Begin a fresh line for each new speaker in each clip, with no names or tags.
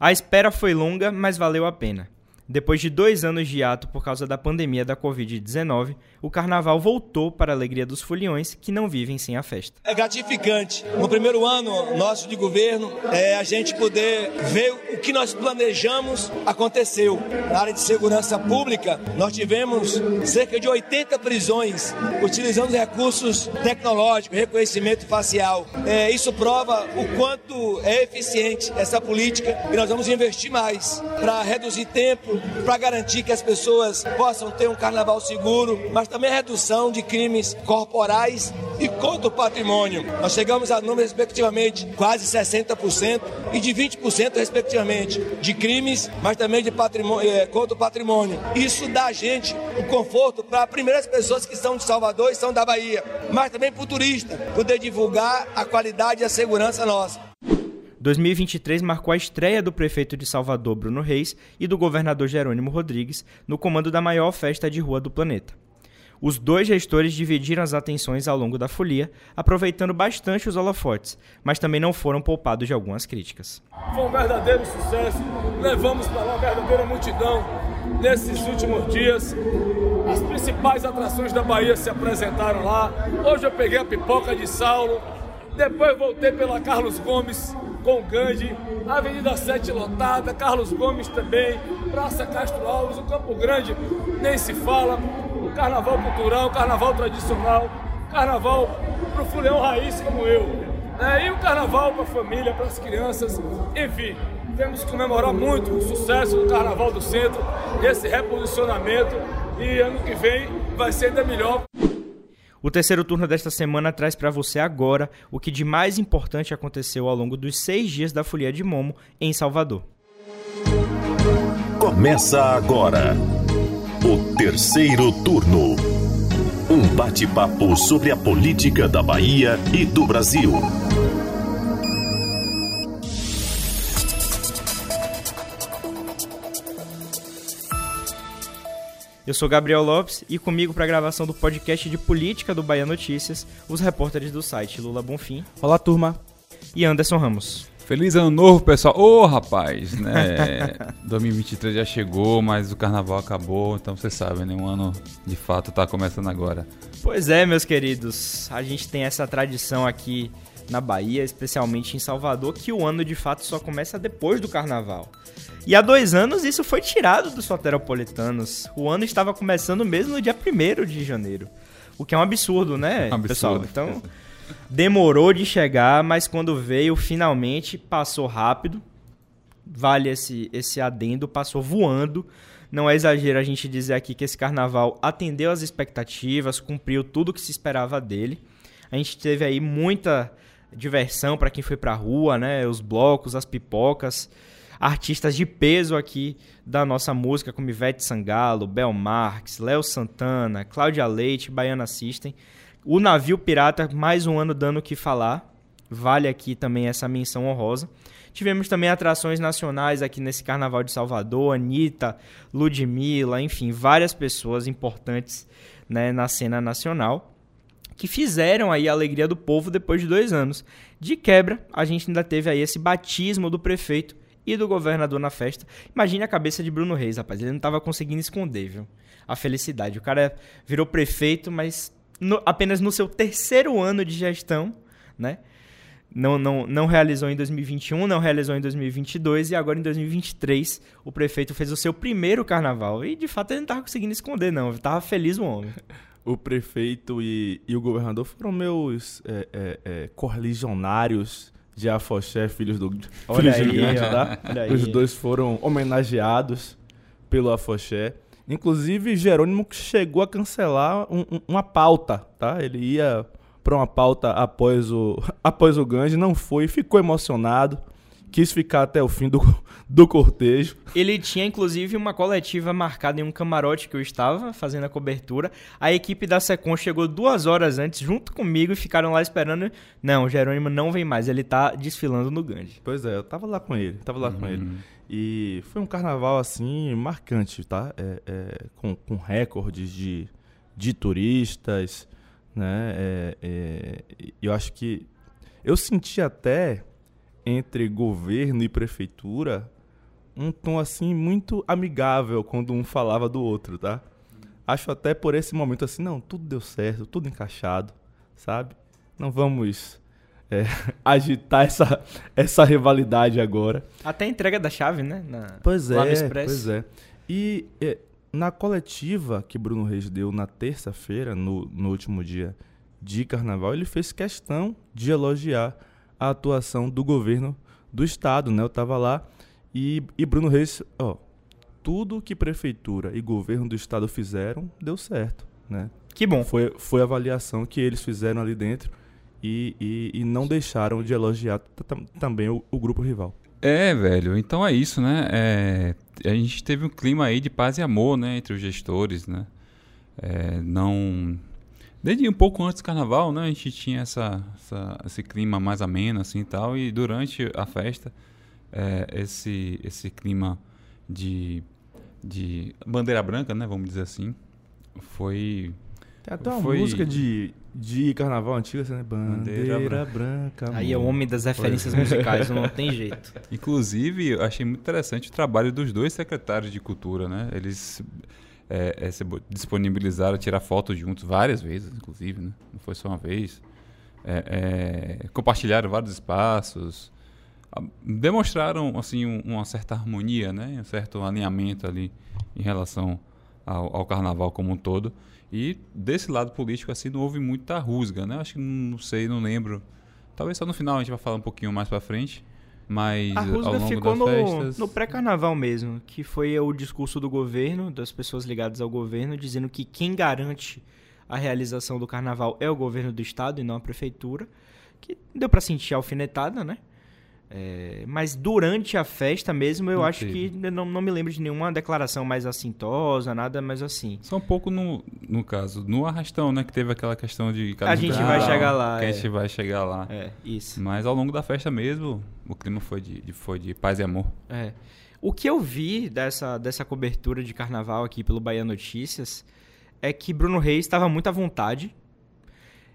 A espera foi longa, mas valeu a pena. Depois de dois anos de ato por causa da pandemia da Covid-19, o carnaval voltou para a alegria dos foliões que não vivem sem a festa.
É gratificante. No primeiro ano nosso de governo, é a gente poder ver o que nós planejamos aconteceu. Na área de segurança pública, nós tivemos cerca de 80 prisões utilizando recursos tecnológicos, reconhecimento facial. É, isso prova o quanto é eficiente essa política e nós vamos investir mais para reduzir tempo, para garantir que as pessoas possam ter um carnaval seguro, mas também a redução de crimes corporais e contra o patrimônio. Nós chegamos a números, respectivamente, quase 60% e de 20%, respectivamente, de crimes, mas também de patrimônio, é, contra o patrimônio. Isso dá a gente um conforto para primeiras pessoas que são de Salvador e são da Bahia, mas também para o turista poder divulgar a qualidade e a segurança nossa.
2023 marcou a estreia do prefeito de Salvador, Bruno Reis, e do governador Jerônimo Rodrigues no comando da maior festa de rua do planeta. Os dois gestores dividiram as atenções ao longo da folia, aproveitando bastante os holofotes, mas também não foram poupados de algumas críticas.
Foi um verdadeiro sucesso, levamos para uma verdadeira multidão nesses últimos dias. As principais atrações da Bahia se apresentaram lá. Hoje eu peguei a pipoca de Saulo, depois voltei pela Carlos Gomes, com Gandhi, Avenida 7 lotada, Carlos Gomes também, Praça Castro Alves, o Campo Grande nem se fala, o carnaval cultural, o carnaval tradicional, carnaval pro fuleão raiz como eu. É, e o carnaval para a família, para as crianças, enfim, temos que comemorar muito o sucesso do Carnaval do Centro, esse reposicionamento, e ano que vem vai ser ainda melhor.
O terceiro turno desta semana traz para você agora o que de mais importante aconteceu ao longo dos seis dias da Folia de Momo em Salvador.
Começa agora o terceiro turno. Um bate-papo sobre a política da Bahia e do Brasil.
Eu sou Gabriel Lopes e comigo para a gravação do podcast de política do Bahia Notícias, os repórteres do site Lula Bonfim.
Olá, turma.
E Anderson Ramos.
Feliz ano novo, pessoal. Ô, oh, rapaz, né? 2023 já chegou, mas o carnaval acabou, então vocês sabem, né? Um ano de fato tá começando agora.
Pois é, meus queridos. A gente tem essa tradição aqui na Bahia, especialmente em Salvador, que o ano de fato só começa depois do carnaval. E há dois anos isso foi tirado dos soteropolitanos. O ano estava começando mesmo no dia 1 de janeiro. O que é um absurdo, né, um pessoal? Absurdo. Então, demorou de chegar, mas quando veio, finalmente passou rápido. Vale esse, esse adendo, passou voando. Não é exagero a gente dizer aqui que esse carnaval atendeu às expectativas, cumpriu tudo o que se esperava dele. A gente teve aí muita diversão para quem foi para a rua, né? Os blocos, as pipocas artistas de peso aqui da nossa música, como Ivete Sangalo, Bel Marques, Léo Santana, Cláudia Leite, Baiana System. O navio pirata, mais um ano dando o que falar. Vale aqui também essa menção honrosa. Tivemos também atrações nacionais aqui nesse Carnaval de Salvador, Anitta, Ludmilla, enfim, várias pessoas importantes né, na cena nacional que fizeram aí a alegria do povo depois de dois anos. De quebra, a gente ainda teve aí esse batismo do prefeito e do governador na festa. Imagine a cabeça de Bruno Reis, rapaz. Ele não estava conseguindo esconder, viu? A felicidade. O cara virou prefeito, mas no, apenas no seu terceiro ano de gestão, né? Não, não, não realizou em 2021, não realizou em 2022 e agora em 2023 o prefeito fez o seu primeiro carnaval. E de fato ele não estava conseguindo esconder, não. Tava feliz o homem.
O prefeito e, e, o governador foram meus é, é, é, correligionários de Afoxé, filhos do
Olha filhos aí, gigante, tá?
Os dois foram homenageados pelo Afoxé. Inclusive, Jerônimo chegou a cancelar um, um, uma pauta, tá? Ele ia para uma pauta após o, após o Gange, não foi, ficou emocionado quis ficar até o fim do, do cortejo.
Ele tinha, inclusive, uma coletiva marcada em um camarote que eu estava fazendo a cobertura. A equipe da Secom chegou duas horas antes, junto comigo, e ficaram lá esperando. Não, o Jerônimo não vem mais, ele tá desfilando no Gandhi.
Pois é, eu tava lá com ele, tava lá uhum. com ele. E foi um carnaval, assim, marcante, tá? É, é, com, com recordes de, de turistas, né? É, é eu acho que... Eu senti até entre governo e prefeitura um tom assim muito amigável quando um falava do outro, tá? Acho até por esse momento assim, não, tudo deu certo, tudo encaixado, sabe? Não vamos é, agitar essa, essa rivalidade agora.
Até a entrega da chave, né? Na,
Pois é, pois é. E é, na coletiva que Bruno Reis deu na terça-feira, no, no último dia de carnaval, ele fez questão de elogiar a atuação do governo do estado, né? Eu tava lá e, e Bruno Reis, ó, tudo que prefeitura e governo do estado fizeram deu certo, né?
Que bom.
Foi, foi a avaliação que eles fizeram ali dentro e, e, e não deixaram de elogiar também o, o grupo rival.
É, velho, então é isso, né? É, a gente teve um clima aí de paz e amor, né, entre os gestores, né? É, não... Desde um pouco antes do carnaval, né, a gente tinha essa, essa- esse clima mais ameno, assim, e tal, e durante a festa, é, esse, esse clima de, de bandeira branca, né, vamos dizer assim, foi...
Tem até uma
Foi-
música de, de carnaval antiga, assim, né?
Bandeira
Bandeira, branca.
Aí é o homem das referências musicais, não tem jeito.
Inclusive, eu achei muito interessante o trabalho dos dois secretários de cultura, né? Eles é, é, se disponibilizaram tirar fotos juntos várias vezes, inclusive, né? Não foi só uma vez. É, é, compartilharam vários espaços, a- demonstraram assim um- uma certa harmonia, né? Um certo alinhamento ali em relação ao, ao carnaval como um todo. E desse lado político assim não houve muita rusga, né? Acho que não sei, não lembro. Talvez só no final a gente vai falar um pouquinho mais pra frente. Mas
A Rusga ficou no,
festas.
no pré-carnaval mesmo, que foi o discurso do governo, das pessoas ligadas ao governo, dizendo que quem garante a realização do carnaval é o governo do estado e não a prefeitura, que deu pra sentir a alfinetada, né? É, mas durante a festa mesmo, eu
Não
acho
teve.
que não, não me lembro de nenhuma declaração mais assintosa, nada mais assim.
Só um pouco no, no caso, no arrastão, né? Que teve aquela questão de.
A gente vai chegar lá,
Que a
é.
gente vai chegar lá.
É, isso.
Mas ao longo da festa mesmo, o clima foi de, de- foi de paz e amor.
É. O que eu vi dessa, dessa cobertura de carnaval aqui pelo Bahia Notícias é que Bruno Reis estava muito à vontade.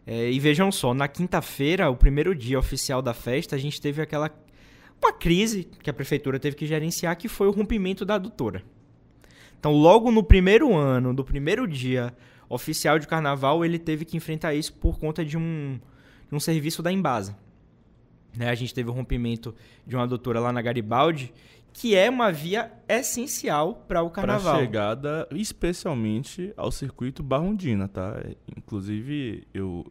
É, e vejam só, na quinta-feira, o primeiro dia oficial da festa, a gente teve aquela. Uma crise que a prefeitura teve que gerenciar, que foi o rompimento da adutora. Então, logo no primeiro ano, do primeiro dia oficial de carnaval, ele teve que enfrentar isso por conta de um, de um serviço da Embasa. Né, a gente teve o rompimento de uma adutora lá na Garibaldi, que é uma via essencial para o carnaval.
chegada, especialmente ao circuito Barrondina, tá? Inclusive, eu,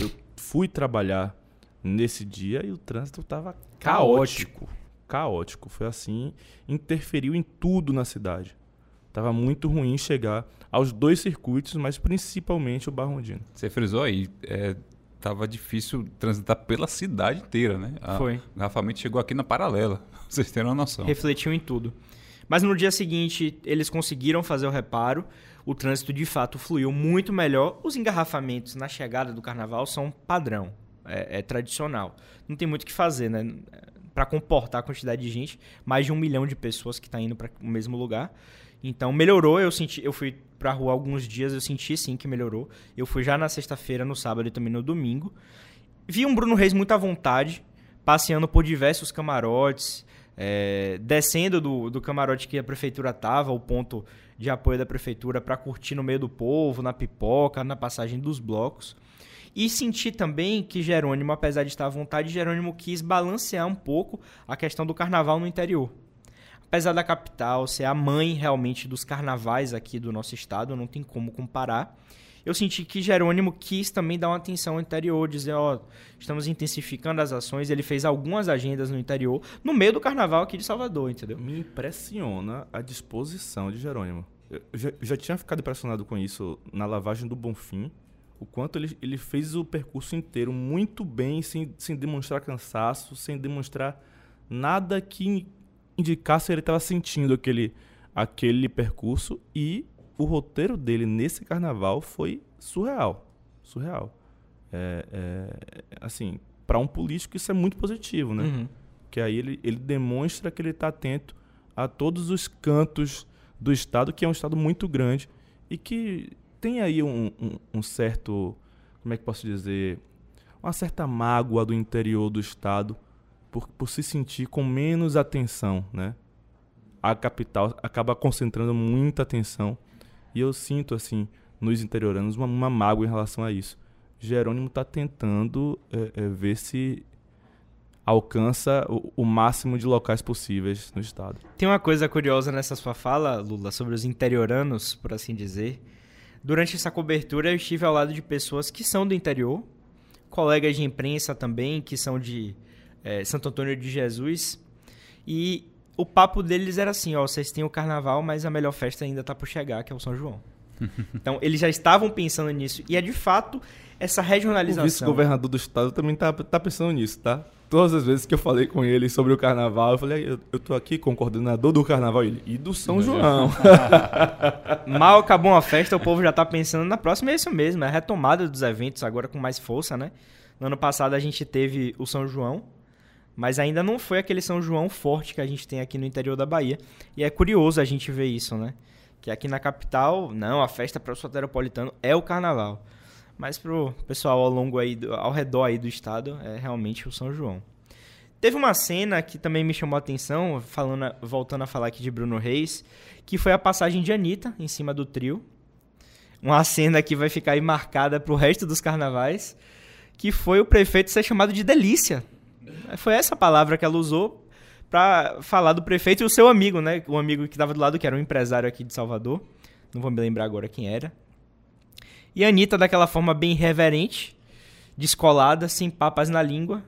eu fui trabalhar nesse dia e o trânsito tava caótico. Caótico. Foi assim, interferiu em tudo na cidade. Tava muito ruim chegar aos dois circuitos, mas principalmente o Barrondina.
Você frisou aí, é, tava difícil transitar pela cidade inteira, né? A-
Foi.
O engarrafamento chegou aqui na paralela, pra vocês terem uma noção.
refletiu em tudo. Mas no dia seguinte, eles conseguiram fazer o reparo. O trânsito de fato fluiu muito melhor. Os engarrafamentos na chegada do carnaval são padrão, é, é tradicional. Não tem muito o que fazer, né? Para comportar a quantidade de gente, mais de um milhão de pessoas que está indo para o mesmo lugar. Então melhorou. Eu senti, eu fui pra rua alguns dias, eu senti sim que melhorou. Eu fui já na sexta-feira, no sábado e também no domingo. Vi um Bruno Reis muito à vontade, passeando por diversos camarotes, é, descendo do, do camarote que a prefeitura tava, o ponto de apoio da prefeitura, para curtir no meio do povo, na pipoca, na passagem dos blocos. E senti também que Jerônimo, apesar de estar à vontade, Jerônimo quis balancear um pouco a questão do carnaval no interior. Apesar da capital ser a mãe realmente dos carnavais aqui do nosso estado, não tem como comparar. Eu senti que Jerônimo quis também dar uma atenção ao interior, dizer, ó, estamos intensificando as ações. Ele fez algumas agendas no interior, no meio do carnaval aqui de Salvador, entendeu?
Me impressiona a disposição de Jerônimo. Eu já, já tinha ficado impressionado com isso na lavagem do Bonfim. O quanto ele, ele fez o percurso inteiro muito bem, sem, sem demonstrar cansaço, sem demonstrar nada que indicasse ele estava sentindo aquele, aquele percurso. E o roteiro dele nesse carnaval foi surreal. Surreal. É, é, assim, para um político isso é muito positivo, né?
Uhum.
que aí ele, ele demonstra que ele está atento a todos os cantos do estado, que é um estado muito grande e que tem aí um, um- um certo, como é que posso dizer, uma certa mágoa do interior do estado por, por se sentir com menos atenção, né? a capital acaba concentrando muita atenção. E eu sinto, assim, nos interioranos, uma, uma mágoa em relação a isso. Jerônimo está tentando é, é, ver se alcança o, o, máximo de locais possíveis no estado.
Tem uma coisa curiosa nessa sua fala, Lula, sobre os interioranos, por assim dizer. Durante essa cobertura, eu estive ao lado de pessoas que são do interior, colegas de imprensa também, que são de é, Santo Antônio de Jesus, e o papo deles era assim: ó, vocês têm o carnaval, mas a melhor festa ainda está por chegar, que é o São João. Então, eles já estavam pensando nisso. E é de fato essa regionalização.
O vice-governador do estado também tá, tá pensando nisso, tá? Todas as vezes que eu falei com ele sobre o carnaval, eu falei, eu, eu tô aqui com o coordenador do carnaval ele, e do São João.
Mal acabou uma festa, o povo já tá pensando na próxima, é isso mesmo, é a retomada dos eventos agora com mais força, né? No ano passado a gente teve o São João, mas ainda não foi aquele São João forte que a gente tem aqui no interior da Bahia. E é curioso a gente ver isso, né? Que aqui na capital, não, a festa para o soteropolitano é o carnaval. Mas pro pessoal ao longo aí, do, ao redor aí do estado, é realmente o São João. Teve uma cena que também me chamou a atenção, falando, voltando a falar aqui de Bruno Reis, que foi a passagem de Anitta em cima do trio. Uma cena que vai ficar aí marcada pro resto dos carnavais, que foi o prefeito ser chamado de delícia foi essa palavra que ela usou para falar do prefeito e o seu amigo, né? O amigo que estava do lado, que era um empresário aqui de Salvador. Não vou me lembrar agora quem era. E a Anitta, daquela forma bem reverente, descolada, sem papas na língua,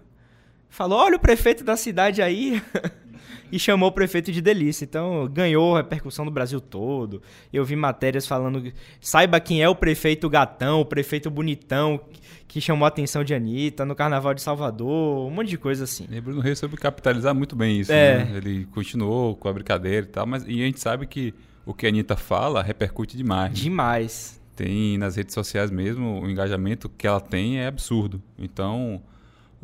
falou: Olha o prefeito da cidade aí. e chamou o prefeito de delícia. Então, ganhou repercussão no Brasil todo. Eu vi matérias falando, saiba quem é o prefeito gatão, o prefeito bonitão, que chamou a atenção de Anitta, no Carnaval de Salvador, um monte de coisa assim.
E Bruno Reis soube capitalizar muito bem isso, é. né? Ele continuou com a brincadeira e tal, mas e a gente sabe que o que a Anitta fala repercute demais. Né?
Demais.
Tem nas redes sociais mesmo, o engajamento que ela tem é absurdo. Então,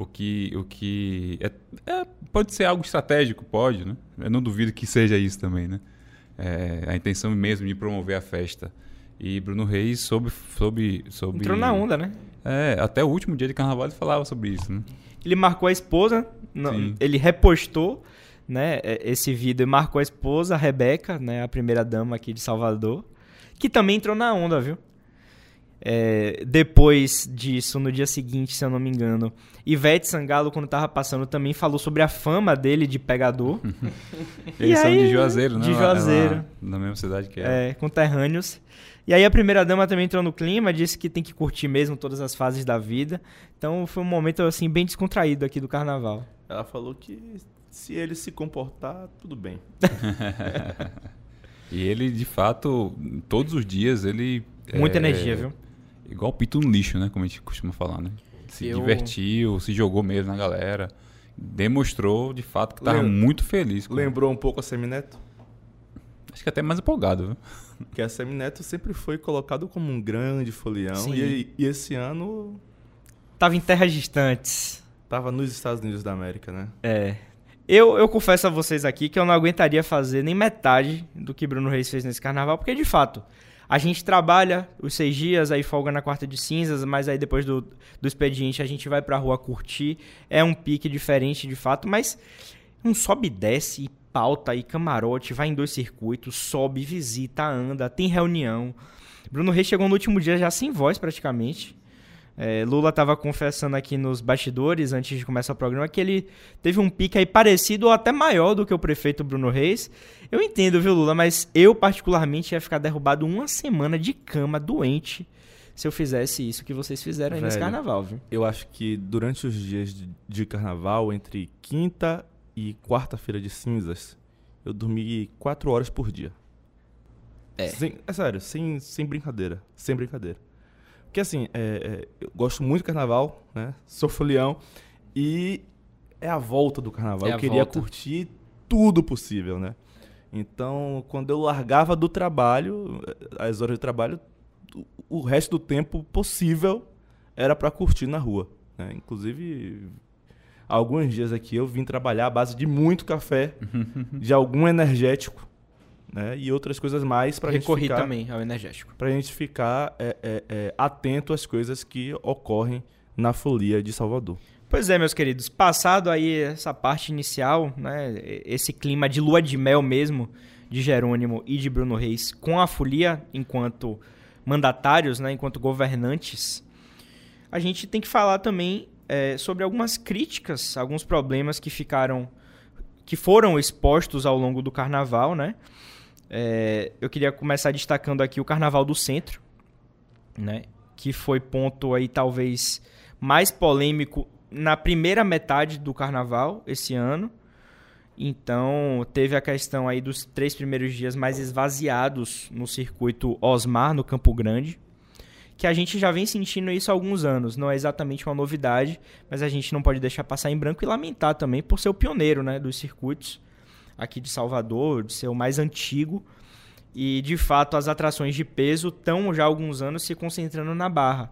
o que, o que é, é, pode ser algo estratégico, pode, né? Eu não duvido que seja isso também, né? É, a intenção mesmo de promover a festa. E Bruno Reis soube, soube, soube...
Entrou na onda, né?
É, até o último dia de carnaval ele falava sobre isso, né?
Ele marcou a esposa, não, ele repostou né, é, esse vídeo e marcou a esposa, a Rebeca, né, a primeira dama aqui de Salvador, que também entrou na onda, viu? É, depois disso, no dia seguinte, se eu não me engano, Ivete Sangalo, quando tava passando, também falou sobre a fama dele de pegador.
Eles são de Juazeiro, né?
De Juazeiro.
Ela, na mesma cidade que
ela. É, conterrâneos. E aí a primeira dama também entrou no clima, disse que tem que curtir mesmo todas as fases da vida. Então foi um momento assim bem descontraído aqui do carnaval.
Ela falou que se ele se comportar, tudo bem.
e ele, de fato, todos os dias ele
Muita é, energia, viu?
Igual pito no lixo, né? Como a gente costuma falar, né? Se eu... divertiu, se jogou mesmo na galera. Demonstrou, de fato, que estava muito feliz.
Com... Lembrou um pouco a Semineto?
Acho que até mais empolgado, viu?
Que a Semineto sempre foi colocado como um grande folião. E, e, esse ano.
Tava em terras distantes.
Tava nos Estados Unidos da América, né?
É. Eu, eu confesso a vocês aqui que eu não aguentaria fazer nem metade do que Bruno Reis fez nesse carnaval, porque de fato a gente trabalha os seis dias, aí folga na quarta de cinzas, mas aí depois do, do expediente a gente vai pra rua curtir. É um pique diferente de fato, mas um sobe e desce, e pauta e camarote, vai em dois circuitos, sobe, visita, anda, tem reunião. Bruno Reis chegou no último dia já sem voz praticamente. É, Lula estava confessando aqui nos bastidores, antes de começar o programa, que ele teve um pique aí parecido ou até maior do que o prefeito Bruno Reis. Eu entendo, viu, Lula, mas eu particularmente ia ficar derrubado uma semana de cama, doente, se eu fizesse isso que vocês fizeram aí Velho, nesse carnaval, viu?
Eu acho que durante os dias de, carnaval, entre quinta e quarta-feira de cinzas, eu dormi quatro horas por dia. É. Sem, é sério, sem, sem brincadeira. Sem brincadeira. Porque assim, é, é, eu gosto muito do carnaval, né? Sou folião. E é a volta do carnaval. É eu queria volta. curtir tudo possível, né? Então, quando eu largava do trabalho, as horas de trabalho, o resto do tempo possível era para curtir na rua. Né? Inclusive, alguns dias aqui eu vim trabalhar à base de muito café, de algum energético né? E outras coisas mais para a gente
ficar... também ao energético.
Para a gente ficar é, é, é, atento às coisas que ocorrem na folia de Salvador.
Pois é, meus queridos, passado aí essa parte inicial, né, esse clima de lua de mel mesmo de Jerônimo e de Bruno Reis com a folia enquanto mandatários, né, enquanto governantes, a gente tem que falar também é, sobre algumas críticas, alguns problemas que ficaram, que foram expostos ao longo do Carnaval, né? É, eu queria começar destacando aqui o Carnaval do Centro, né? Que foi ponto aí talvez mais polêmico na primeira metade do Carnaval esse ano. Então, teve a questão aí dos três primeiros dias mais esvaziados no circuito Osmar, no Campo Grande que a gente já vem sentindo isso há alguns anos. Não é exatamente uma novidade, mas a gente não pode deixar passar em branco e lamentar também por ser o pioneiro né, dos circuitos aqui de Salvador, de ser o mais antigo. E de fato as atrações de peso estão já há alguns anos se concentrando na Barra.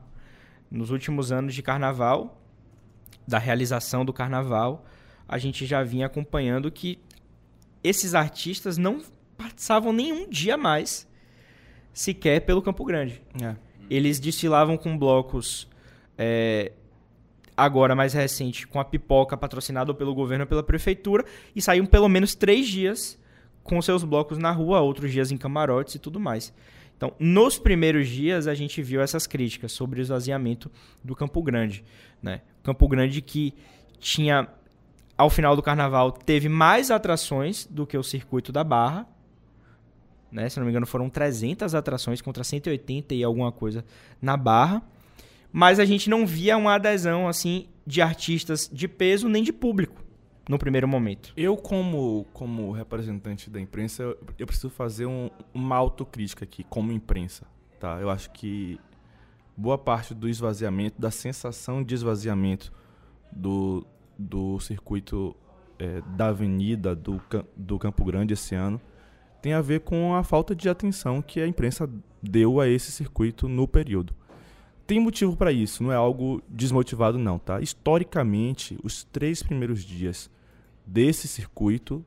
Nos últimos anos de carnaval, da realização do carnaval, a gente já vinha acompanhando que esses artistas não passavam nenhum dia mais sequer pelo Campo Grande. É eles desfilavam com blocos é, agora mais recente com a pipoca patrocinada pelo governo ou pela prefeitura e saíam pelo menos três dias com seus blocos na rua, outros dias em camarotes e tudo mais. Então, nos primeiros dias a gente viu essas críticas sobre o esvaziamento do Campo Grande, né? Campo Grande que tinha ao final do carnaval teve mais atrações do que o circuito da Barra, né? Se não me engano, foram 300 atrações contra 180 e alguma coisa na Barra. Mas a gente não via uma adesão assim de artistas de peso nem de público no primeiro momento.
Eu, como, como representante da imprensa, eu, preciso fazer um, uma autocrítica aqui, como imprensa. Tá? Eu acho que boa parte do esvaziamento, da sensação de esvaziamento do, do circuito é, da Avenida do, do Campo Grande esse ano tem a ver com a falta de atenção que a imprensa deu a esse circuito no período. Tem motivo para isso, não é algo desmotivado não, tá? Historicamente, os três primeiros dias desse circuito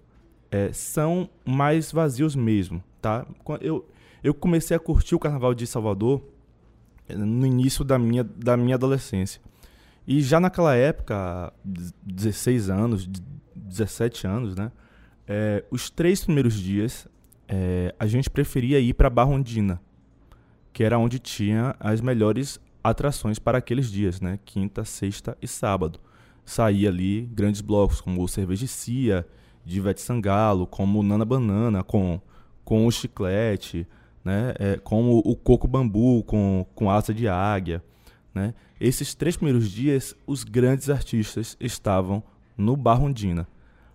é, são mais vazios mesmo, tá? Eu, eu comecei a curtir o Carnaval de Salvador é, no início da minha, da minha adolescência. E já naquela época, 16 anos, 17 anos, né? É, os três primeiros dias é, a gente preferia ir para Barrondina, que era onde tinha as melhores atrações para aqueles dias, né? Quinta, sexta e sábado. Saía ali grandes blocos como o Cervejicia, de Sangalo, como Nana Banana, com, com o Chiclete, né? É, como o Coco Bambu, com, com asa de águia. Né? Esses três primeiros dias, os grandes artistas estavam no Barrondina.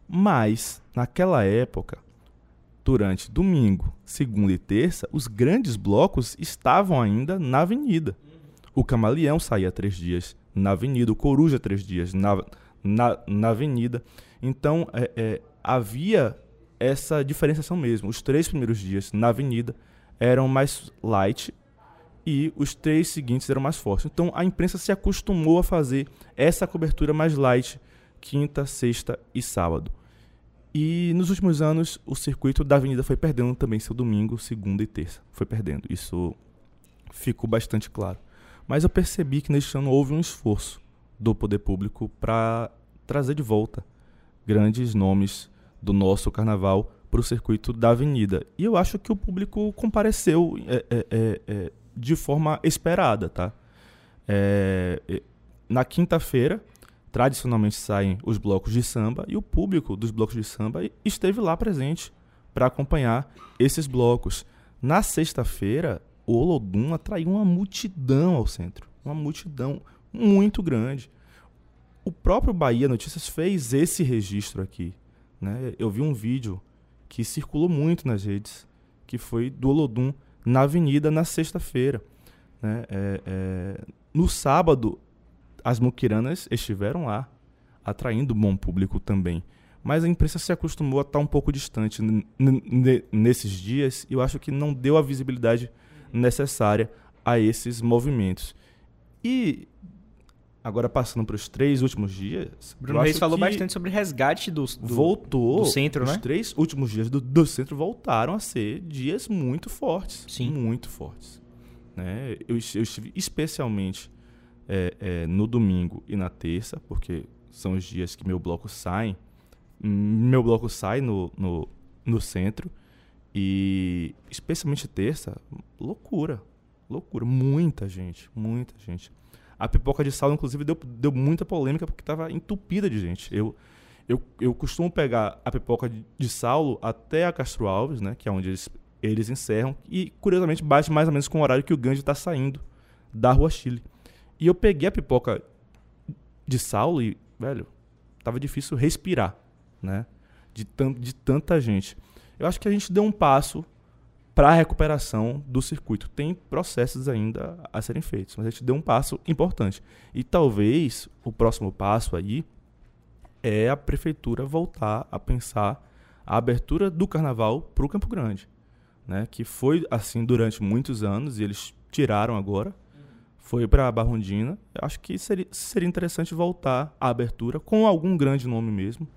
Mas, naquela época, durante domingo, segunda e terça, os grandes blocos estavam ainda na avenida. O Camaleão saía três dias na avenida, o Coruja três dias na, na, na avenida. Então, é, é, havia essa diferenciação mesmo. Os três primeiros dias na avenida eram mais light e os três seguintes eram mais fortes. Então, a imprensa se acostumou a fazer essa cobertura mais light quinta, sexta e sábado. E nos últimos anos, o circuito da Avenida foi perdendo também seu domingo, segunda e terça. Foi perdendo. Isso ficou bastante claro. Mas eu percebi que neste ano houve um esforço do poder público para trazer de volta grandes nomes do nosso carnaval para o circuito da Avenida. E eu acho que o público compareceu é, é, é, é de forma esperada, tá? É, é, na quinta-feira, tradicionalmente saem os blocos de samba e o público dos blocos de samba esteve lá presente para acompanhar esses blocos. Na sexta-feira, o Olodum atraiu uma multidão ao centro, uma multidão muito grande. O próprio Bahia Notícias fez esse registro aqui. Né? Eu vi um vídeo que circulou muito nas redes, que foi do Olodum na avenida na sexta-feira. Né? É, é... No sábado, as muquiranas estiveram lá, atraindo bom público também. Mas a imprensa se acostumou a estar um pouco distante nesses dias e eu acho que não deu a visibilidade necessária a esses movimentos. E agora passando para os três últimos dias.
Bruno Reis falou bastante sobre resgate do, do,
voltou,
do centro,
os
né?
Os três últimos dias do, do centro voltaram a ser dias muito fortes.
Sim.
Muito fortes. Né? Eu, eu estive especialmente é, é, no domingo e na terça, porque são os dias que meu bloco sai. Meu bloco sai no, no, no centro. E especialmente terça, loucura. Loucura. Muita gente, muita gente. A pipoca de sal, inclusive, deu, deu muita polêmica porque estava entupida de gente. Eu, eu, eu costumo pegar a pipoca de, Saulo até a Castro Alves, né? Que é onde eles, eles encerram. E, curiosamente, bate mais ou menos com o horário que o Gandhi está saindo da Rua Chile. E eu peguei a pipoca de Saulo e, velho, tava difícil respirar, né? De, tan de tanta gente. Eu acho que a gente deu um passo para a recuperação do circuito. Tem processos ainda a serem feitos, mas a gente deu um passo importante. E talvez o próximo passo aí é a prefeitura voltar a pensar a abertura do carnaval para o Campo Grande, né? Que foi assim durante muitos anos e eles tiraram agora. Foi para a Barrondina. Eu acho que seria, seria interessante voltar à abertura com algum grande nome mesmo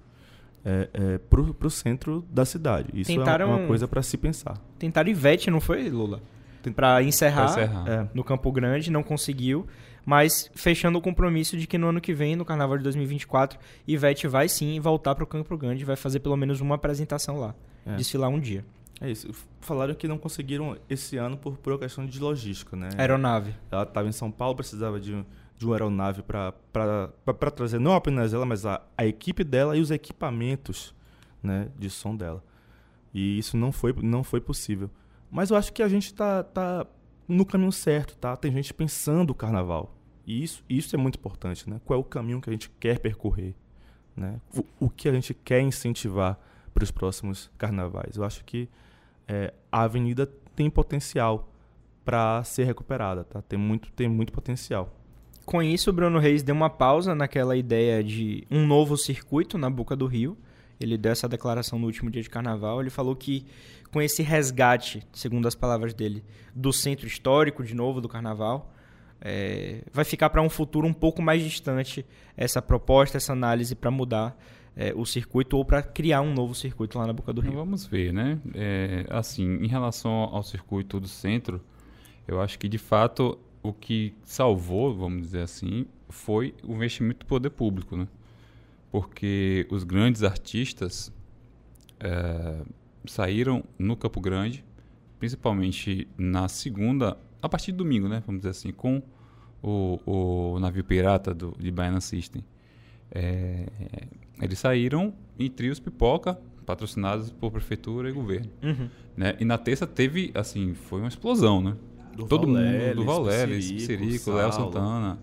é, é, para o centro da cidade. Isso Tentaram... é uma coisa para se pensar.
Tentaram Ivete, não foi, Lula? Para encerrar, encerrar. É. no Campo Grande, não conseguiu. Mas fechando o compromisso de que no ano que vem, no Carnaval de 2024, Ivete vai sim voltar para o Campo Grande, vai fazer pelo menos uma apresentação lá, é. desfilar um dia.
É isso. Falaram que não conseguiram esse ano por, por questão de logística, né?
Aeronave.
Ela estava em São Paulo, precisava de de uma aeronave para trazer não apenas ela, mas a, a equipe dela e os equipamentos né, de som dela. E isso não foi, não foi possível. Mas eu acho que a gente está tá no caminho certo, tá? Tem gente pensando o carnaval. E isso, isso é muito importante, né? Qual é o caminho que a gente quer percorrer, né? O, o que a gente quer incentivar para os próximos carnavais. Eu acho que é, a avenida tem potencial para ser recuperada, tá? Tem muito, tem muito potencial.
Com isso, o Bruno Reis deu uma pausa naquela ideia de um novo circuito na Boca do Rio. Ele deu essa declaração no último dia de carnaval. Ele falou que com esse resgate, segundo as palavras dele, do centro histórico de novo do carnaval, é, vai ficar para um futuro um pouco mais distante essa proposta, essa análise para mudar é, o circuito ou para criar um novo circuito lá na Boca do Rio.
Vamos ver, né? É, assim, em relação ao circuito do centro, eu acho que de fato o que salvou, vamos dizer assim, foi o investimento do poder público, né? Porque os grandes artistas é, saíram no Campo Grande, principalmente na segunda, a partir de domingo, né? Vamos dizer assim, com o, o navio pirata do, de Baiana System. É, eles saíram em trios pipoca, patrocinados por prefeitura e governo. Uhum. Né? E na terça teve, assim, foi uma explosão, né? Do Todo mundo, do Valério, Sirico, Léo Santana,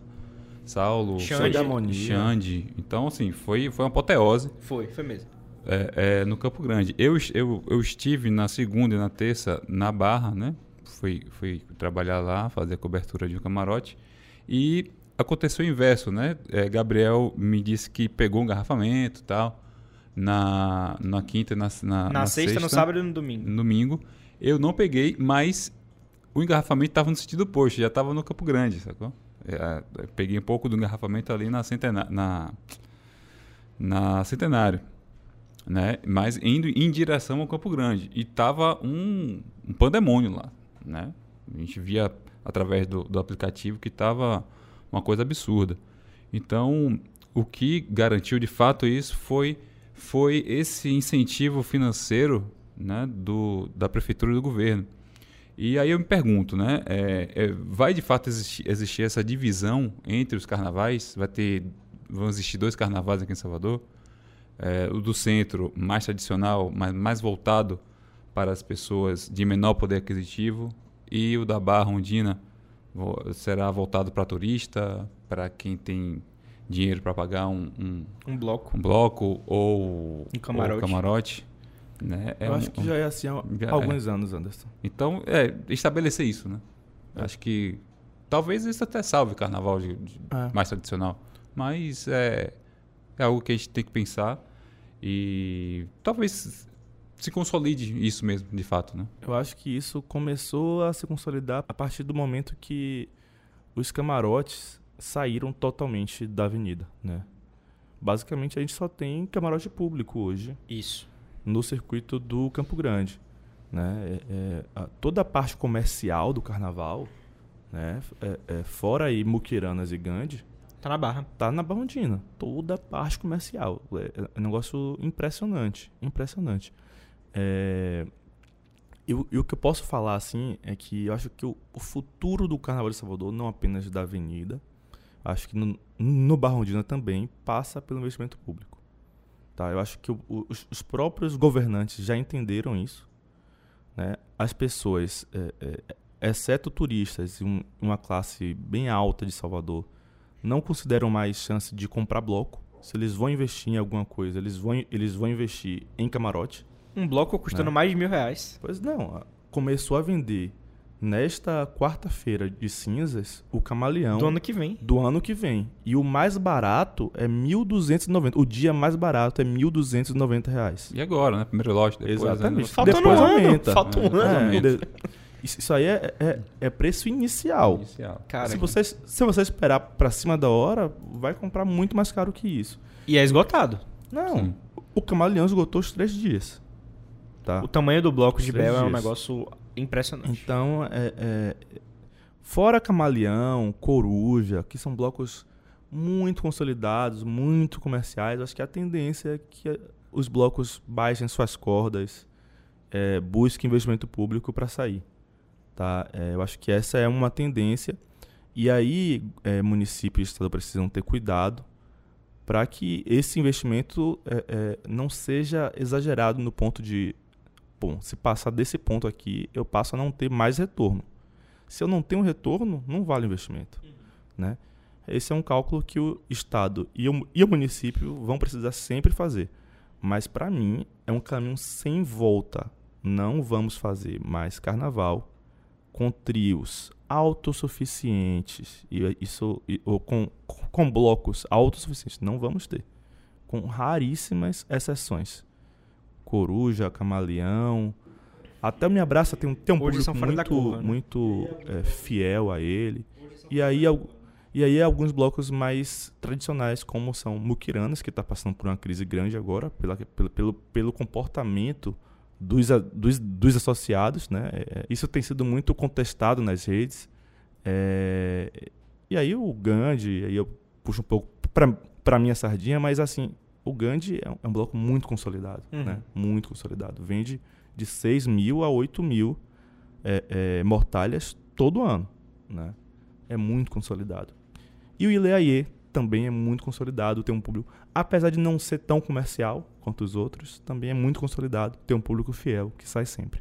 Saulo,
Xande.
Xande. Então, assim, foi, foi uma apoteose.
Foi, foi mesmo.
É, é, no Campo Grande. Eu, eu, eu estive na segunda e na terça na Barra, né? Fui, fui trabalhar lá, fazer a cobertura de um camarote. E aconteceu o inverso, né? É, Gabriel me disse que pegou um garrafamento e tal. Na, na quinta na, na,
na, na sexta, sexta, no sábado e no domingo.
No domingo. Eu não peguei, mas o engarrafamento estava no sentido oposto, já estava no Campo Grande, sacou? É, peguei um pouco do engarrafamento ali na, centena na, na Centenário, né? Mas indo em direção ao Campo Grande. E tava um, um pandemônio lá, né? A gente via através do, do aplicativo que tava uma coisa absurda. Então, o que garantiu de fato isso foi, foi esse incentivo financeiro né, do, da prefeitura e do governo. E aí eu me pergunto, né? É, é, vai de fato existir, existir, essa divisão entre os carnavais? Vai ter, vão existir dois carnavais aqui em Salvador? É, o do centro, mais tradicional, mas mais voltado para as pessoas de menor poder aquisitivo, e o da Barra Ondina será voltado para turista, para quem tem dinheiro para pagar um, um,
um, bloco,
um bloco ou
um camarote. Ou
camarote. Né?
É Eu acho que já é assim há já alguns é. anos, Anderson.
Então, é, estabelecer isso, né? É. Acho que talvez isso até salve o carnaval de, de é. mais tradicional. Mas é, é algo que a gente tem que pensar e talvez se consolide isso mesmo, de fato, né?
Eu acho que isso começou a se consolidar a partir do momento que os camarotes saíram totalmente da avenida, né? Basicamente a gente só tem camarote público hoje.
Isso
no circuito do Campo Grande. Né? É, é, a, toda a parte comercial do carnaval né? É, é, fora aí Muquiranas e Gandhi,
Tá na barra.
tá na Barrondina. Toda a parte comercial. É, é um negócio impressionante. Impressionante. É, e, o- e o que eu posso falar, assim, é que eu acho que o, o futuro do Carnaval de Salvador, não apenas da Avenida, acho que no, no Barrondina também, passa pelo investimento público. Tá? Eu acho que o- os, os próprios governantes já entenderam isso. Né? As pessoas, é, é, exceto turistas e um- uma classe bem alta de Salvador, não consideram mais chance de comprar bloco. Se eles vão investir em alguma coisa, eles vão, eles vão investir em camarote.
Um bloco custando
Né?
mais de mil reais.
Pois não, começou a vender nesta quarta-feira de cinzas o camaleão
Do ano que vem.
do ano que vem. E o mais barato é 1.290. O dia mais barato é 1.290 reais.
E agora, né? Primeiro lote, depois...
Exatamente.
né?
Faltando
Depois
um ano.
aumenta.
Falta um
É.
ano.
É,
Exatamente.
de- isso, aí é, é, é preço inicial.
Inicial.
Cara,
se, você, se você esperar pra cima da hora, vai comprar muito mais caro que isso.
E é esgotado.
Não,
Sim.
o camaleão esgotou os três dias. Tá?
O tamanho do bloco de Bel é um negócio impressionante.
Então, é, é, fora Camaleão, Coruja, que são blocos muito consolidados, muito comerciais, acho que a tendência é que os blocos baixem suas cordas, é, busquem investimento público para sair. Tá? É, eu acho que essa é uma tendência. E aí, é, município e estado precisam ter cuidado para que esse investimento é, é, não seja exagerado no ponto de bom, se passar desse ponto aqui, eu passo a não ter mais retorno. Se eu não tenho retorno, não vale o investimento. Né? Esse é um cálculo que o Estado e o, e o município vão precisar sempre fazer. Mas, para mim, é um caminho sem volta. Não vamos fazer mais carnaval com trios autossuficientes e isso e- ou com, com blocos autossuficientes. Não vamos ter. Com raríssimas exceções. Coruja, Camaleão. Até o Me Abraça tem um, tem um
Hoje
público muito,
curva, né?
muito é, fiel a ele. E aí, e aí alguns blocos mais tradicionais, como são Muquiranas, que está passando por uma crise grande agora, pela, pelo, pelo, pelo comportamento dos, dos, dos associados. Né? É, isso tem sido muito contestado nas redes. É, e aí o Gandhi, aí eu puxo um pouco para minha sardinha, mas assim, o Gandhi é um, é um bloco muito consolidado,
Uhum.
né? Muito consolidado. Vende de 6 mil a 8 mil é, é, mortalhas todo ano, né? É muito consolidado. E o Ileaie também é muito consolidado, tem um público, apesar de não ser tão comercial quanto os outros, também é muito consolidado, tem um público fiel que sai sempre.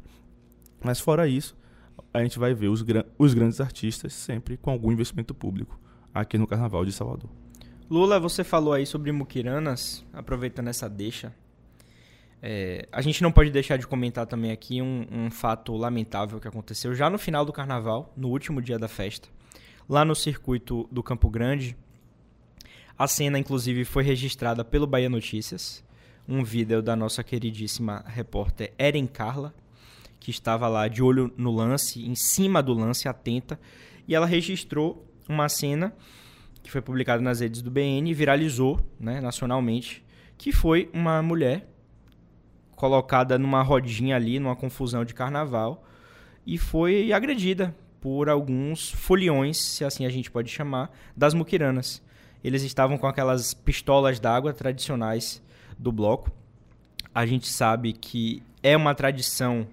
Mas fora isso, a gente vai ver os, os grandes artistas sempre com algum investimento público aqui no Carnaval de Salvador.
Lula, você falou aí sobre Muquiranas, aproveitando essa deixa. É, a gente não pode deixar de comentar também aqui um, um fato lamentável que aconteceu já no final do carnaval, no último dia da festa, lá no circuito do Campo Grande. A cena, inclusive, foi registrada pelo Bahia Notícias, um vídeo da nossa queridíssima repórter Eren Carla, que estava lá de olho no lance, em cima do lance, atenta, e ela registrou uma cena que foi publicado nas redes do BN e viralizou né, nacionalmente, que foi uma mulher colocada numa rodinha ali, numa confusão de carnaval, e foi agredida por alguns foliões, se assim a gente pode chamar, das muquiranas. Eles estavam com aquelas pistolas d'água tradicionais do bloco. A gente sabe que é uma tradição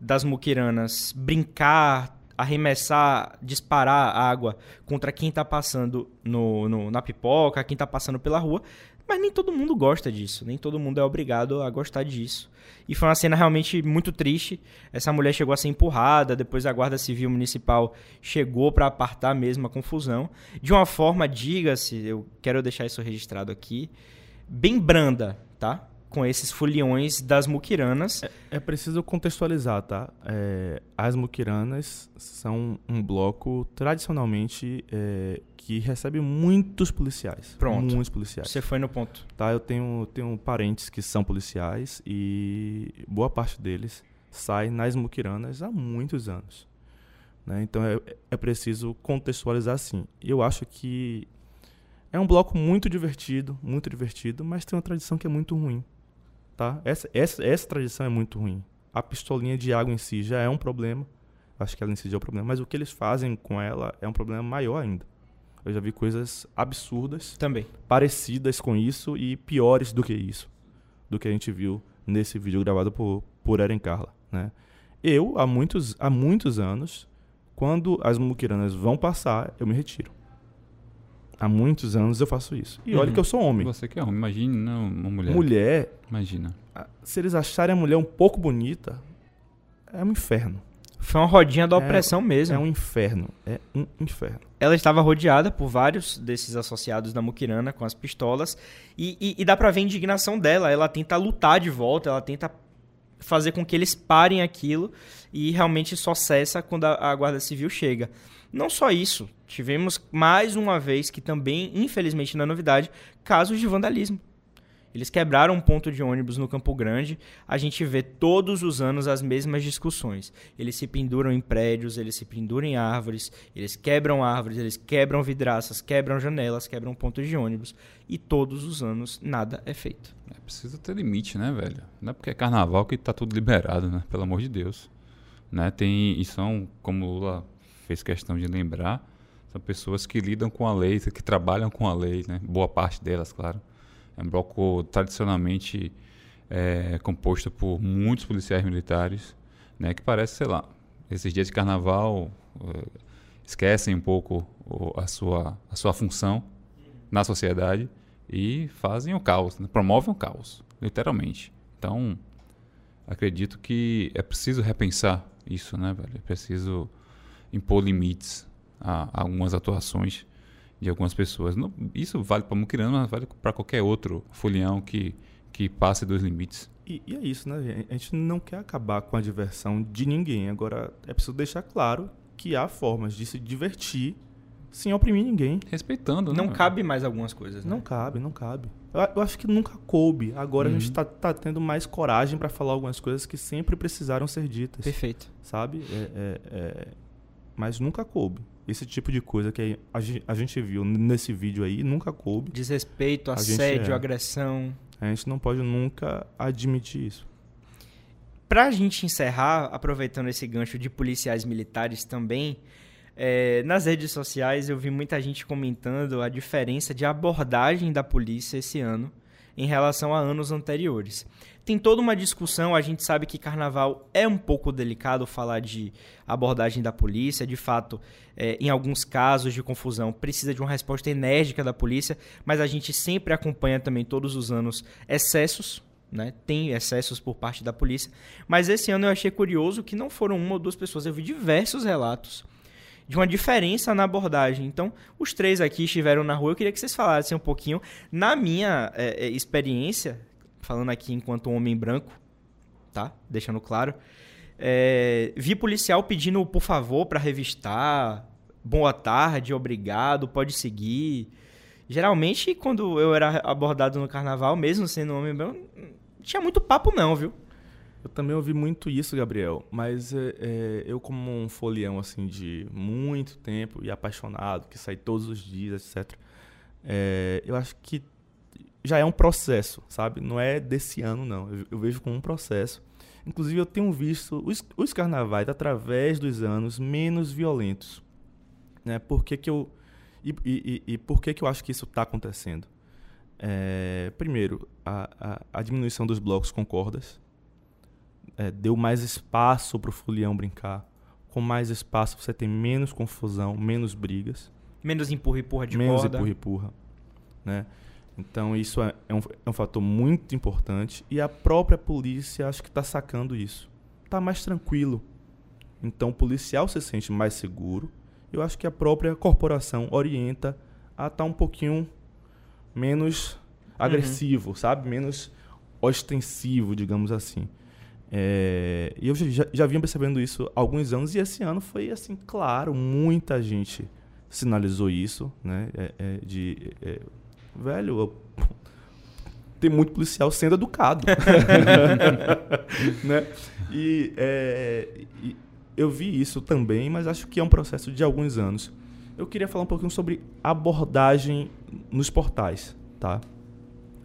das muquiranas brincar, arremessar, disparar água contra quem tá passando no, no- na pipoca, quem tá passando pela rua. Mas nem todo mundo gosta disso, nem todo mundo é obrigado a gostar disso. E foi uma cena realmente muito triste. Essa mulher chegou a ser empurrada, depois a Guarda Civil Municipal chegou para apartar mesmo a confusão. De uma forma, diga-se, eu quero deixar isso registrado aqui, bem branda, tá? Com esses foliões das muquiranas.
É preciso contextualizar, tá? É, as muquiranas são um bloco tradicionalmente é, que recebe muitos policiais.
Pronto.
Muitos policiais.
Você foi no ponto.
Tá? Eu tenho, tenho parentes que são policiais e boa parte deles sai nas muquiranas há muitos anos. né? Então é, é preciso contextualizar assim. Eu acho que é um bloco muito divertido, muito divertido, mas tem uma tradição que é muito ruim. Tá? Essa, essa, essa tradição é muito ruim. A pistolinha de água em si já é um problema. Acho que ela incide é o problema. Mas o que eles fazem com ela é um problema maior ainda. Eu já vi coisas absurdas,
Também.
parecidas com isso e piores do que isso. Do que a gente viu nesse vídeo gravado por, por Eren Carla, né? Eu, há muitos, há muitos anos, quando as muquiranas vão passar, eu me retiro. Há muitos anos eu faço isso. E olha
Uhum.
que eu sou homem.
Você que é homem, imagine não, uma mulher.
Mulher,
Imagina.
se eles acharem a mulher um pouco bonita, é um inferno.
Foi uma rodinha da
É-
opressão mesmo.
É um inferno. É um inferno.
Ela estava rodeada por vários desses associados da Mukirana com as pistolas. E, e- e dá pra ver a indignação dela. Ela tenta lutar de volta, ela tenta fazer com que eles parem aquilo. E realmente só cessa quando a, a Guarda Civil chega. Não só isso, tivemos mais uma vez, que também, infelizmente, não é novidade, casos de vandalismo. Eles quebraram um ponto de ônibus no Campo Grande. A gente vê todos os anos as mesmas discussões. Eles se penduram em prédios, eles se penduram em árvores, eles quebram árvores, eles quebram vidraças, quebram janelas, quebram pontos de ônibus. E todos os anos nada é feito.
É preciso ter limite, né, velho? Não é porque é carnaval que tá tudo liberado, né? Pelo amor de Deus. Né? Tem, e são, como o Lula fez questão de lembrar, são pessoas que lidam com a lei, que trabalham com a lei, né? Boa parte delas, claro. É um bloco tradicionalmente é, composto por muitos policiais militares, né? Que parece, sei lá, esses dias de carnaval eh, esquecem um pouco a sua, a sua função na sociedade e fazem o caos, né? promovem o caos, literalmente. Então, acredito que é preciso repensar isso, né, velho? É preciso impor limites a, a algumas atuações de algumas pessoas. Não- isso vale para Muquirana, mas vale para qualquer outro folião que, que passe dos limites.
E, e é isso, né? gente? A gente não quer acabar com a diversão de ninguém. Agora, é preciso deixar claro que há formas de se divertir sem oprimir ninguém.
Respeitando, né?
Não cabe mais algumas coisas, né?
Não cabe, não cabe. Eu, eu acho que nunca coube. Agora a gente tá, tá tendo mais coragem pra falar algumas coisas que sempre precisaram ser ditas.
Perfeito.
Sabe? É- é- é- Mas nunca coube. Esse tipo de coisa que a gen- a gente viu nesse vídeo aí nunca coube.
Desrespeito,
A
assédio,
é.
agressão.
A gente não pode nunca admitir isso.
Pra gente encerrar, aproveitando esse gancho de policiais militares também, é, nas redes sociais eu vi muita gente comentando a diferença de abordagem da polícia esse ano em relação a anos anteriores. Tem toda uma discussão, a gente sabe que carnaval é um pouco delicado falar de abordagem da polícia, de fato, é, em alguns casos de confusão precisa de uma resposta enérgica da polícia, mas a gente sempre acompanha também todos os anos excessos, né? Tem excessos por parte da polícia, mas esse ano eu achei curioso que não foram uma ou duas pessoas, eu vi diversos relatos de uma diferença na abordagem. Então, os três aqui estiveram na rua, eu queria que vocês falassem um pouquinho. Na minha é, é, experiência, falando aqui enquanto homem branco, tá? Deixando claro, é, vi policial pedindo por favor para revistar, boa tarde, obrigado, pode seguir. Geralmente, quando eu era abordado no carnaval, mesmo sendo homem branco, não tinha muito papo não, viu?
Eu também ouvi muito isso, Gabriel, mas é, é, eu como um folião assim de muito tempo e apaixonado, que sai todos os dias, etc. é, eu acho que já é um processo, sabe? Não é desse ano, não. Eu, eu vejo como um processo. Inclusive, eu tenho visto os, os carnavais através dos anos menos violentos. Né? Por que, que eu. E, e, e- por que, que eu acho que isso está acontecendo? É, primeiro, a, a, a diminuição dos blocos com cordas é, deu mais espaço para o folião brincar. Com mais espaço você tem menos confusão, menos brigas,
Menos empurra empurra de
menos
corda.
empurra empurra, né? Então isso é, é um, é um fator muito importante e a própria polícia acho que está sacando isso. Tá mais tranquilo. Então o policial se sente mais seguro. Eu acho que a própria corporação orienta a estar um pouquinho menos agressivo, sabe? Menos ostensivo, digamos assim. É, e eu já, já vinha percebendo isso há alguns anos e esse ano foi assim, claro, muita gente sinalizou isso, né? É, é, de é, velho, eu- tem muito policial sendo educado, né? E, é, e eu vi isso também, mas acho que é um processo de alguns anos. Eu queria falar um pouquinho sobre abordagem nos portais, tá?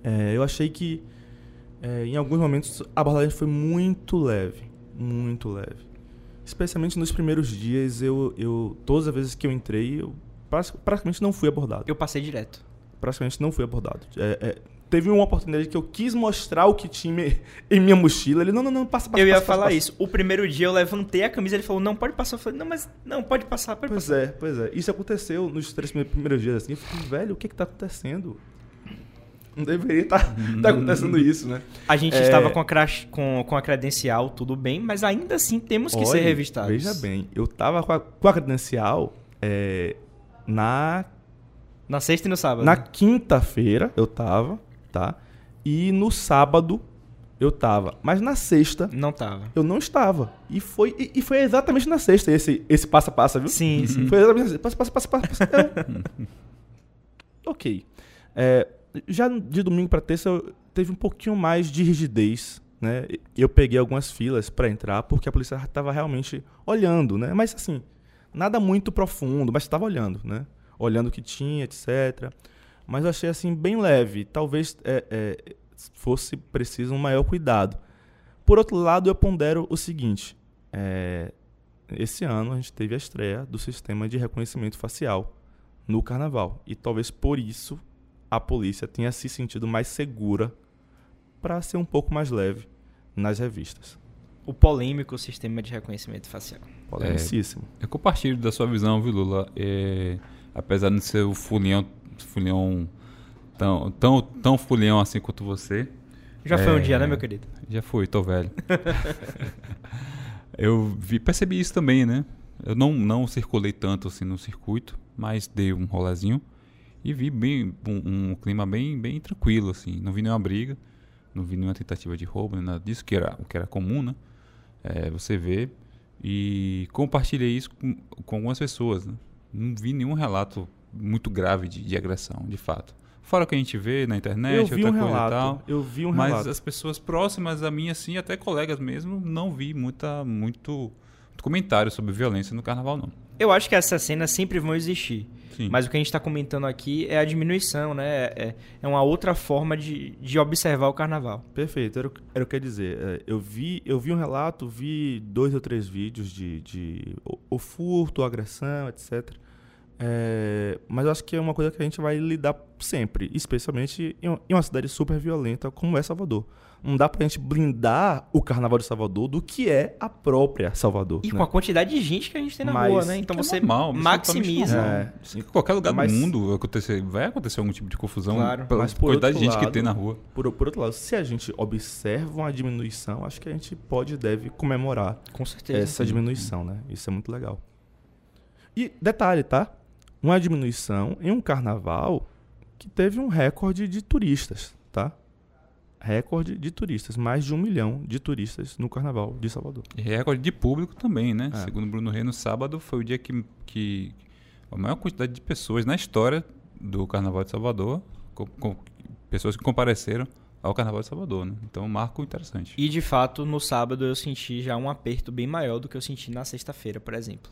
É, eu achei que é, em alguns momentos a abordagem foi muito leve, muito leve. Especialmente nos primeiros dias, eu, eu todas as vezes que eu entrei, eu pratic- praticamente não fui abordado.
Eu passei direto.
Praticamente não fui abordado. É, é, teve uma oportunidade que eu quis mostrar o que tinha em- minha mochila. Ele, não, não, não, passa, passa
eu ia
passa,
falar
passa.
isso. O primeiro dia eu levantei a camisa, ele falou, não, pode passar. Eu falei, não, mas não, pode passar, pode
Pois
passar.
é, pois é. Isso aconteceu nos três primeiros- primeiros dias, assim. Eu fiquei, velho, o que que tá acontecendo? Não deveria estar acontecendo isso, né?
A gente
É.
estava com a, crash- com, com a credencial, tudo bem, mas ainda assim temos que ser
Olha,
revistados.
Veja bem, eu tava com a, com a credencial é, na,
Na sexta e no sábado.
na quinta-feira, eu tava, tá? E no sábado, eu tava. Mas na sexta,
Não tava.
eu não estava. E foi, e, e foi exatamente na sexta esse esse passa-passa, viu?
Sim, sim.
Foi exatamente assim. Passa, passa, passa, passa. passa. Eu- ok. É, já de domingo para terça teve um pouquinho mais de rigidez, né? Eu peguei algumas filas para entrar porque a polícia estava realmente olhando, né? Mas assim, nada muito profundo, mas estava olhando, né? Olhando o que tinha, etc. Mas eu achei assim bem leve. Talvez é, é, fosse preciso um maior cuidado. Por outro lado, eu pondero o seguinte: é, esse ano a gente teve a estreia do sistema de reconhecimento facial no carnaval. E talvez por isso a polícia tenha se sentido mais segura para ser um pouco mais leve nas revistas.
O polêmico sistema de reconhecimento facial.
Polemicíssimo.
Eu compartilho da sua visão, viu, Lula? É, apesar de não ser o fulião, fulião tão, tão, tão fulião assim quanto você,
Já foi um
É.
dia, né, meu querido?
já fui, tô velho. eu vi, percebi isso também, né? Eu não, não circulei tanto assim no circuito, mas dei um rolezinho e vi bem, um, um clima bem, bem tranquilo, assim. Não vi nenhuma briga, não vi nenhuma tentativa de roubo, nem nada disso, que era, o que era comum, né? É, você vê. E compartilhei isso com, com algumas pessoas, né? Não vi nenhum relato muito grave de, de agressão, de fato. Fora o que a gente vê na internet,
eu vi
outra
um
coisa e
relato.
tal.
Eu vi um
Mas
relato.
as pessoas próximas a mim, assim, até colegas mesmo, não vi muita, muito, muito comentário sobre violência no carnaval, não.
Eu acho que essas cenas sempre vão existir.
Sim.
Mas o que a gente está comentando aqui é a diminuição, né? É, é uma outra forma de, de observar o carnaval.
Perfeito, era, o que- era o que eu ia dizer. É, Eu vi, eu vi um relato, vi dois ou três vídeos de, de o, o furto, a agressão, etc. É, mas eu acho que é uma coisa que a gente vai lidar sempre, especialmente em, uma- cidade super violenta como é Salvador. Não dá pra gente blindar o carnaval de Salvador do que é a própria Salvador.
E
né?
com a quantidade de gente que a gente tem na
Mas-
rua, né? Então
Que é
você
normal, é totalmente
maximiza.
normal.
É.
Em qualquer lugar
Mas-
do mundo acontecer, vai acontecer algum tipo de confusão
Claro.
pela
Mas por
quantidade de gente que
lado-
tem na rua.
Por, por outro lado, se a gente observa uma diminuição, acho que a gente pode e deve comemorar
Com certeza.
essa diminuição, né? Isso é muito legal. E detalhe, tá? Uma diminuição em um carnaval que teve um recorde de turistas, tá? Recorde de turistas, mais de um milhão de turistas no carnaval de Salvador.
E recorde de público também, né?
É.
Segundo Bruno Rei, no sábado foi o dia que, que a maior quantidade de pessoas na história do Carnaval de Salvador, com, com- pessoas que compareceram ao Carnaval de Salvador, né? Então, um marco interessante.
E de fato, no sábado eu senti já um aperto bem maior do que eu senti na sexta-feira, por exemplo.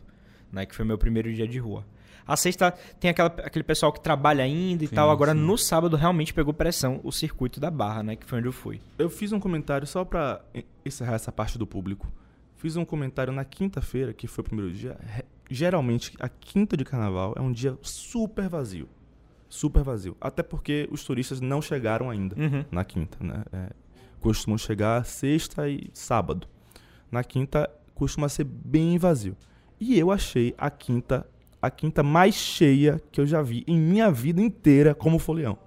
Né, que foi meu primeiro dia de rua. A sexta tem aquela, aquele pessoal que trabalha ainda e
Sim,
tal. Agora,
sim.
no sábado, realmente pegou pressão o circuito da Barra, né? Que foi onde eu fui.
Eu fiz um comentário só pra en- encerrar essa parte do público. Fiz um comentário na quinta-feira, que foi o primeiro dia. Geralmente, a quinta de carnaval é um dia super vazio. Super vazio. Até porque os turistas não chegaram ainda.
Uhum.
na quinta, né? É, costumam chegar sexta e sábado. Na quinta costuma ser bem vazio. E eu achei a quinta a quinta mais cheia que eu já vi em minha vida inteira como folião.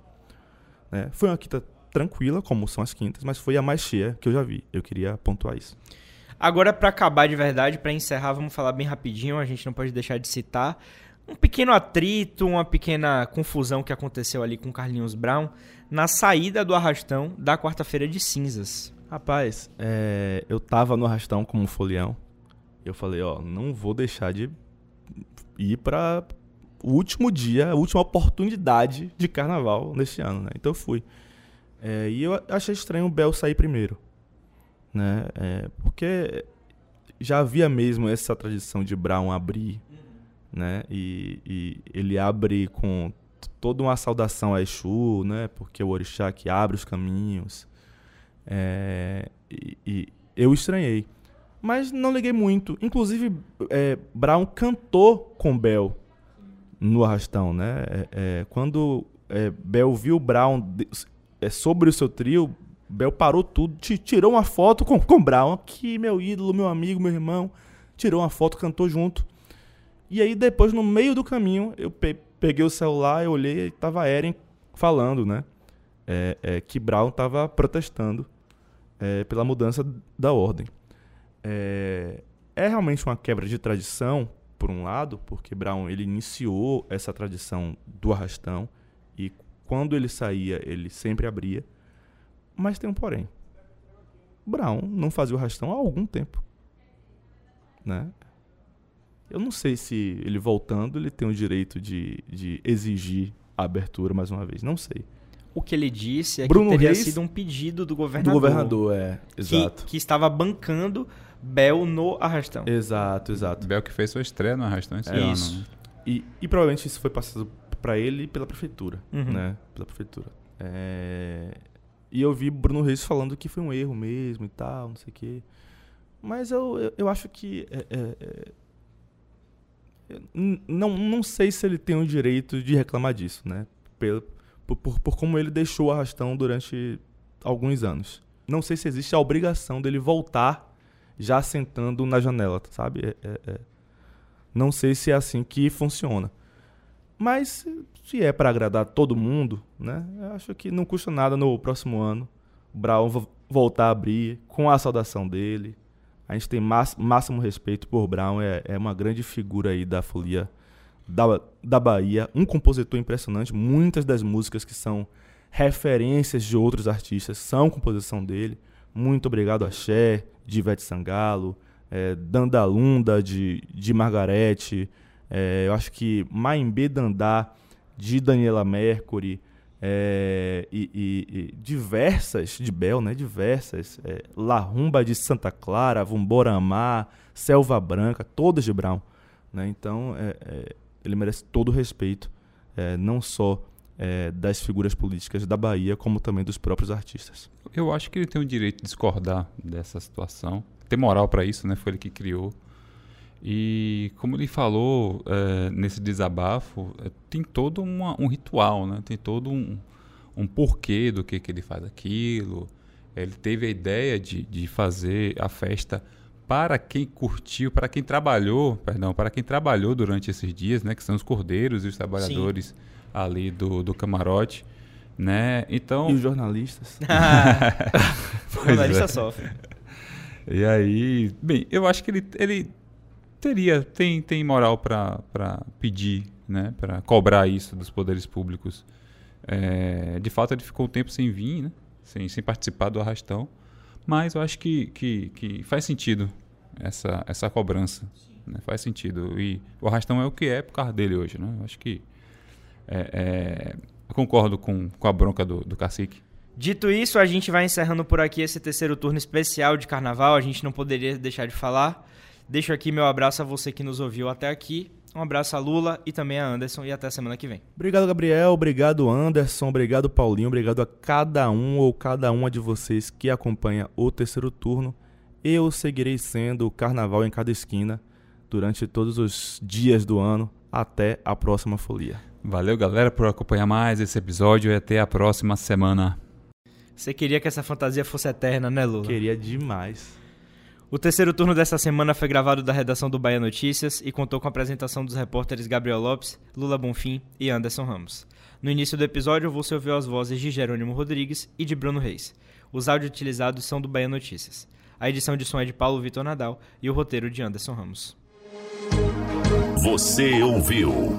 né? Foi uma quinta tranquila, como são as quintas, mas foi a mais cheia que eu já vi. Eu queria pontuar isso.
Agora, pra acabar de verdade, pra encerrar, vamos falar bem rapidinho. A gente não pode deixar de citar um pequeno atrito, uma pequena confusão que aconteceu ali com o Carlinhos Brown na saída do arrastão da quarta-feira de cinzas.
Rapaz, é, eu tava no arrastão como folião. Eu falei, ó, não vou deixar de ir para o último dia, a última oportunidade de carnaval neste ano, né? Então eu fui. É, e eu achei estranho o Bel sair primeiro, né? É, porque já havia mesmo essa tradição de Brown abrir, né? E, e ele abre com toda uma saudação a Exu, né? Porque o orixá que abre os caminhos. É, e, e eu estranhei. Mas não liguei muito. Inclusive, é, Brown cantou com Bell no arrastão, né? É, é, quando é, Bell viu Brown de, é, sobre o seu trio, Bell parou tudo, tirou uma foto com, com Brown, que meu ídolo, meu amigo, meu irmão, tirou uma foto, cantou junto. E aí depois, no meio do caminho, eu pe peguei o celular, eu olhei e tava Eren falando, né? É, é, que Brown estava protestando é, pela mudança da ordem. É, é, realmente uma quebra de tradição, por um lado, porque Brown ele iniciou essa tradição do arrastão e quando ele saía ele sempre abria, mas tem um porém. Brown não fazia o arrastão há algum tempo, né? Eu não sei se ele voltando ele tem o direito de, de exigir a abertura mais uma vez, não sei.
O que ele disse é
Bruno
que teria
Reis,
sido um pedido do governador.
Do governador, é,
que,
exato.
que estava bancando Bel no arrastão.
Exato, exato.
Bel que fez sua estreia no arrastão esse
É
ano.
isso.
né?
E, e provavelmente isso foi passado para ele pela prefeitura,
Uhum.
né? Pela prefeitura. É, E eu vi Bruno Reis falando que foi um erro mesmo e tal, não sei o quê. Mas eu, eu, eu acho que. é, é, é, não, não sei se ele tem o direito de reclamar disso, né? Por, por, por como ele deixou o arrastão durante alguns anos. Não sei se existe a obrigação dele voltar já sentando na janela, sabe? É- é- é. Não sei se é assim que funciona. Mas se é para agradar todo mundo, né? Acho que não custa nada no próximo ano o Brown vo- voltar a abrir com a saudação dele. A gente tem máximo respeito por Brown, é, é uma grande figura aí da folia da, da Bahia, um compositor impressionante. Muitas das músicas que são referências de outros artistas são composição dele. Muito obrigado a Cher, de Ivete Sangalo, é, Dandalunda, de, de Margarete. é, eu acho que Maimbê Dandá, de Daniela Mercury. é, e, e- e diversas, de Bel, né? Diversas. É, La Rumba de Santa Clara, Vumboramá, Selva Branca, todas de Brown. Né? Então, é, é, ele merece todo o respeito, é, não só é, das figuras políticas da Bahia, como também dos próprios artistas.
Eu acho que ele tem o direito de discordar dessa situação. Tem moral para isso, né? Foi ele que criou. E como ele falou é, nesse desabafo, é, tem todo uma- um ritual, né? Tem todo um, um porquê do que, que ele faz aquilo. Ele teve a ideia de, de fazer a festa para quem curtiu, para quem trabalhou, perdão, para quem trabalhou durante esses dias, né? Que são os cordeiros e os trabalhadores ali do, do camarote, né? Então
E os jornalistas?
o
Pois
jornalista
é.
sofre.
E aí, bem, eu acho que ele, ele teria, tem, tem moral para pedir, né, para cobrar isso dos poderes públicos. É, de fato, ele ficou um tempo sem vir, né, sem, sem participar do arrastão, mas eu acho que, que, que faz sentido essa, essa cobrança, né, faz sentido. E o arrastão é o que é por causa dele hoje, né, eu acho que é, é, eu concordo com, com a bronca do, do cacique.
Dito isso, a gente vai encerrando por aqui esse terceiro turno especial de carnaval. A gente não poderia deixar de falar. Deixo aqui meu abraço a você que nos ouviu até aqui. Um abraço a Lula e também a Anderson. E até a semana que vem.
Obrigado, Gabriel. Obrigado, Anderson. Obrigado, Paulinho. Obrigado a cada um ou cada uma de vocês que acompanha o terceiro turno. Eu seguirei sendo o carnaval em cada esquina durante todos os dias do ano até a próxima folia.
Valeu, galera, por acompanhar mais esse episódio e até a próxima semana.
Você queria que essa fantasia fosse eterna, né, Lula?
Queria demais.
O terceiro turno dessa semana foi gravado da redação do Bahia Notícias e contou com a apresentação dos repórteres Gabriel Lopes, Lula Bonfim e Anderson Ramos. No início do episódio, você ouviu as vozes de Jerônimo Rodrigues e de Bruno Reis. Os áudios utilizados são do Bahia Notícias. A edição de som é de Paulo Vitor Nadal e o roteiro de Anderson Ramos.
Você ouviu